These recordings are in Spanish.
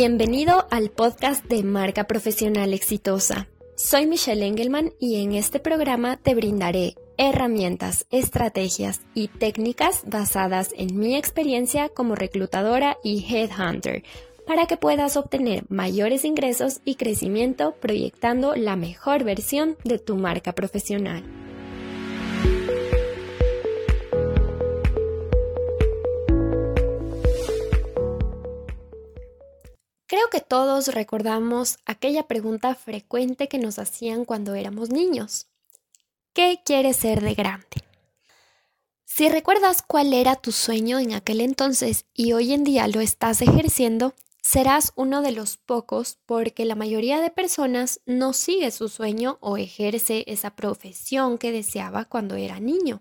Bienvenido al podcast de Marca Profesional Exitosa. Soy Michelle Engelman y en este programa te brindaré herramientas, estrategias y técnicas basadas en mi experiencia como reclutadora y headhunter para que puedas obtener mayores ingresos y crecimiento proyectando la mejor versión de tu marca profesional. Creo que todos recordamos aquella pregunta frecuente que nos hacían cuando éramos niños. ¿Qué quieres ser de grande? Si recuerdas cuál era tu sueño en aquel entonces y hoy en día lo estás ejerciendo, serás uno de los pocos porque la mayoría de personas no sigue su sueño o ejerce esa profesión que deseaba cuando era niño.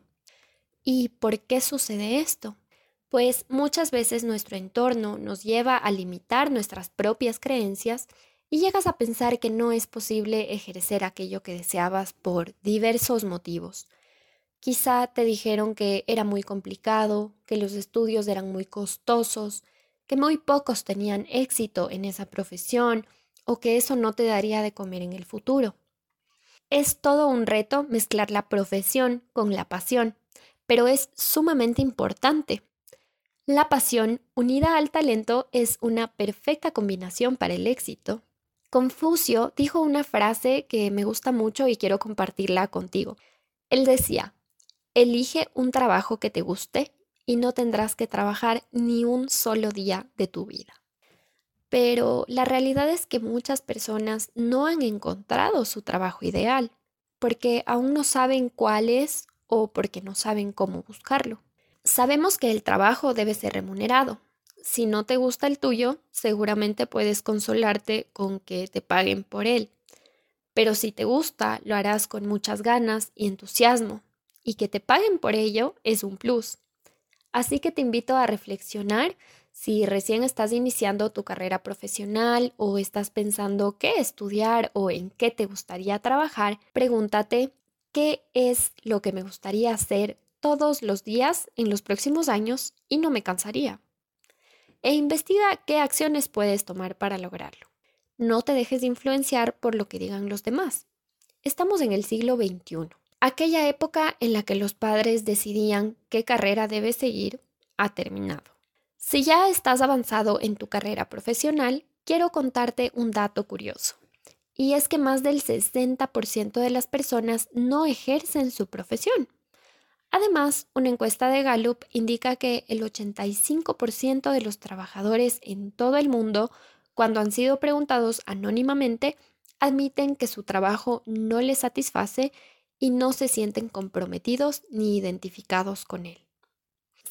¿Y por qué sucede esto? Pues muchas veces nuestro entorno nos lleva a limitar nuestras propias creencias y llegas a pensar que no es posible ejercer aquello que deseabas por diversos motivos. Quizá te dijeron que era muy complicado, que los estudios eran muy costosos, que muy pocos tenían éxito en esa profesión o que eso no te daría de comer en el futuro. Es todo un reto mezclar la profesión con la pasión, pero es sumamente importante. La pasión unida al talento es una perfecta combinación para el éxito. Confucio dijo una frase que me gusta mucho y quiero compartirla contigo. Él decía, elige un trabajo que te guste y no tendrás que trabajar ni un solo día de tu vida. Pero la realidad es que muchas personas no han encontrado su trabajo ideal, porque aún no saben cuál es o porque no saben cómo buscarlo. Sabemos que el trabajo debe ser remunerado. Si no te gusta el tuyo, seguramente puedes consolarte con que te paguen por él. Pero si te gusta, lo harás con muchas ganas y entusiasmo, y que te paguen por ello es un plus. Así que te invito a reflexionar si recién estás iniciando tu carrera profesional o estás pensando qué estudiar o en qué te gustaría trabajar, pregúntate qué es lo que me gustaría hacer todos los días en los próximos años y no me cansaría. E investiga qué acciones puedes tomar para lograrlo. No te dejes influenciar por lo que digan los demás. Estamos en el siglo XXI Aquella época en la que los padres decidían qué carrera debes seguir ha terminado. Si ya estás avanzado en tu carrera profesional, quiero contarte un dato curioso. Y es que más del 60% de las personas no ejercen su profesión. Además, una encuesta de Gallup indica que el 85% de los trabajadores en todo el mundo, cuando han sido preguntados anónimamente, admiten que su trabajo no les satisface y no se sienten comprometidos ni identificados con él.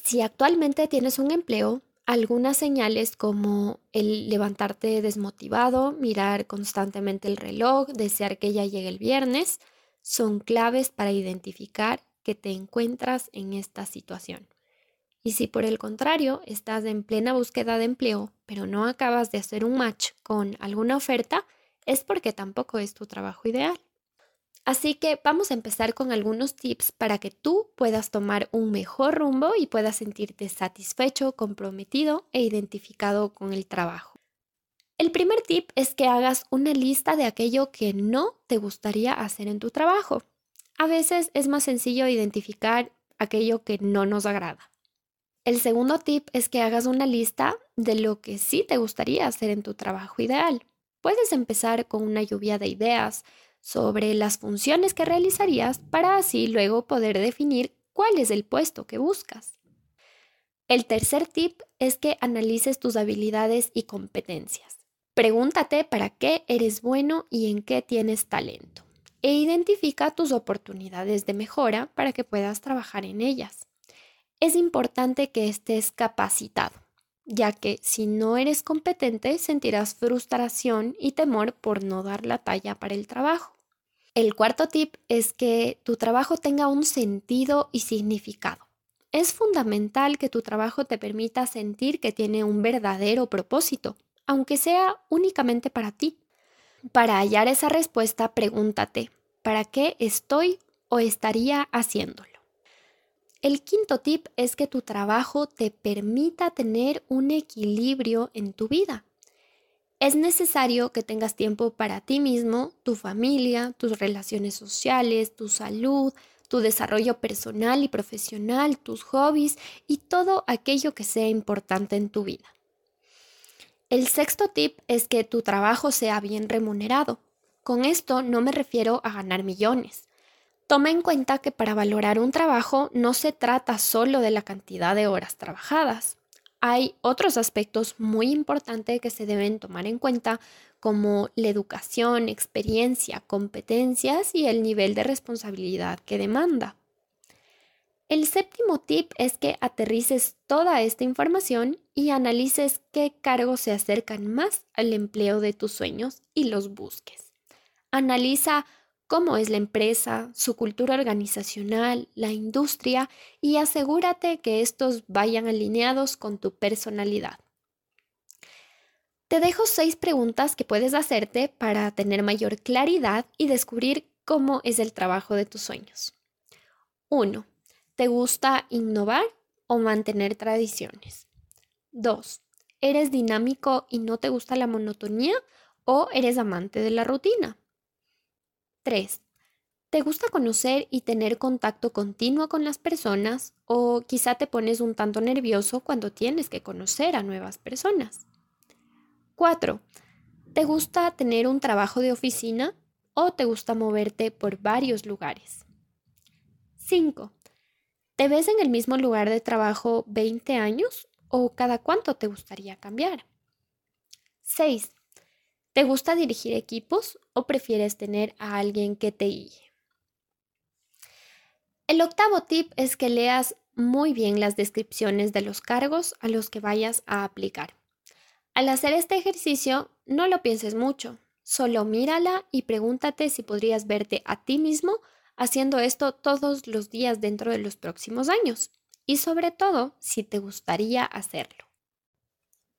Si actualmente tienes un empleo, algunas señales como el levantarte desmotivado, mirar constantemente el reloj, desear que ya llegue el viernes, son claves para identificar que te encuentras en esta situación. Y si por el contrario estás en plena búsqueda de empleo, pero no acabas de hacer un match con alguna oferta, es porque tampoco es tu trabajo ideal. Así que vamos a empezar con algunos tips para que tú puedas tomar un mejor rumbo y puedas sentirte satisfecho, comprometido e identificado con el trabajo. El primer tip es que hagas una lista de aquello que no te gustaría hacer en tu trabajo. A veces es más sencillo identificar aquello que no nos agrada. El segundo tip es que hagas una lista de lo que sí te gustaría hacer en tu trabajo ideal. Puedes empezar con una lluvia de ideas, sobre las funciones que realizarías para así luego poder definir cuál es el puesto que buscas. El tercer tip es que analices tus habilidades y competencias. Pregúntate para qué eres bueno y en qué tienes talento. E identifica tus oportunidades de mejora para que puedas trabajar en ellas. Es importante que estés capacitado, ya que si no eres competente sentirás frustración y temor por no dar la talla para el trabajo. El cuarto tip es que tu trabajo tenga un sentido y significado. Es fundamental que tu trabajo te permita sentir que tiene un verdadero propósito, aunque sea únicamente para ti. Para hallar esa respuesta, pregúntate, ¿para qué estoy o estaría haciéndolo? El quinto tip es que tu trabajo te permita tener un equilibrio en tu vida. es necesario que tengas tiempo para ti mismo, tu familia, tus relaciones sociales, tu salud, tu desarrollo personal y profesional, tus hobbies y todo aquello que sea importante en tu vida. El sexto tip es que tu trabajo sea bien remunerado. Con esto no me refiero a ganar millones. Toma en cuenta que para valorar un trabajo no se trata solo de la cantidad de horas trabajadas. Hay otros aspectos muy importantes que se deben tomar en cuenta como la educación, experiencia, competencias y el nivel de responsabilidad que demanda. El séptimo tip es que aterrices toda esta información y analices qué cargos se acercan más al empleo de tus sueños y los busques. Analiza cómo es la empresa, su cultura organizacional, la industria y asegúrate que estos vayan alineados con tu personalidad. Te dejo seis preguntas que puedes hacerte para tener mayor claridad y descubrir cómo es el trabajo de tus sueños. 1. ¿Te gusta innovar o mantener tradiciones? 2. ¿Eres dinámico y no te gusta la monotonía o eres amante de la rutina? 3. ¿Te gusta conocer y tener contacto continuo con las personas o quizá te pones un tanto nervioso cuando tienes que conocer a nuevas personas? 4. ¿Te gusta tener un trabajo de oficina o te gusta moverte por varios lugares? 5. ¿Te ves en el mismo lugar de trabajo 20 años o cada cuánto te gustaría cambiar? 6. ¿Te gusta dirigir equipos o prefieres tener a alguien que te guíe? El octavo tip es que leas muy bien las descripciones de los cargos a los que vayas a aplicar. Al hacer este ejercicio, no lo pienses mucho, solo mírala y pregúntate si podrías verte a ti mismo haciendo esto todos los días dentro de los próximos años y sobre todo si te gustaría hacerlo.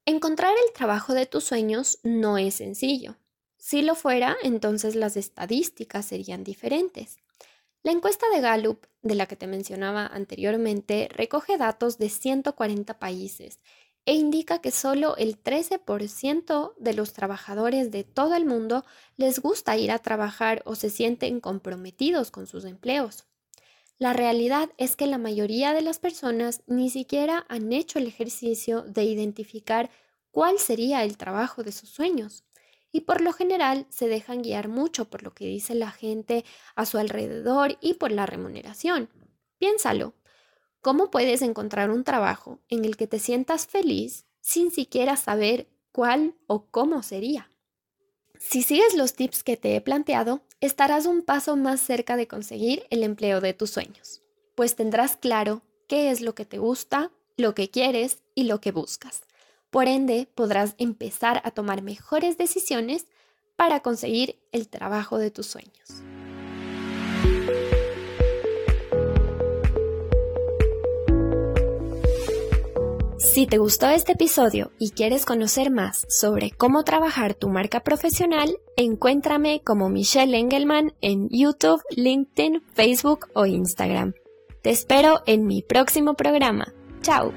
Encontrar el trabajo de tus sueños no es sencillo. Si lo fuera, entonces las estadísticas serían diferentes. La encuesta de Gallup, de la que te mencionaba anteriormente, recoge datos de 140 países e indica que solo el 13% de los trabajadores de todo el mundo les gusta ir a trabajar o se sienten comprometidos con sus empleos. La realidad es que la mayoría de las personas ni siquiera han hecho el ejercicio de identificar cuál sería el trabajo de sus sueños y por lo general se dejan guiar mucho por lo que dice la gente a su alrededor y por la remuneración. Piénsalo, ¿Cómo puedes encontrar un trabajo en el que te sientas feliz sin siquiera saber cuál o cómo sería? Si sigues los tips que te he planteado, estarás un paso más cerca de conseguir el empleo de tus sueños, pues tendrás claro qué es lo que te gusta, lo que quieres y lo que buscas. Por ende, podrás empezar a tomar mejores decisiones para conseguir el trabajo de tus sueños. Si te gustó este episodio y quieres conocer más sobre cómo trabajar tu marca profesional, encuéntrame como Michelle Engelman en YouTube, LinkedIn, Facebook o Instagram. Te espero en mi próximo programa. Chao.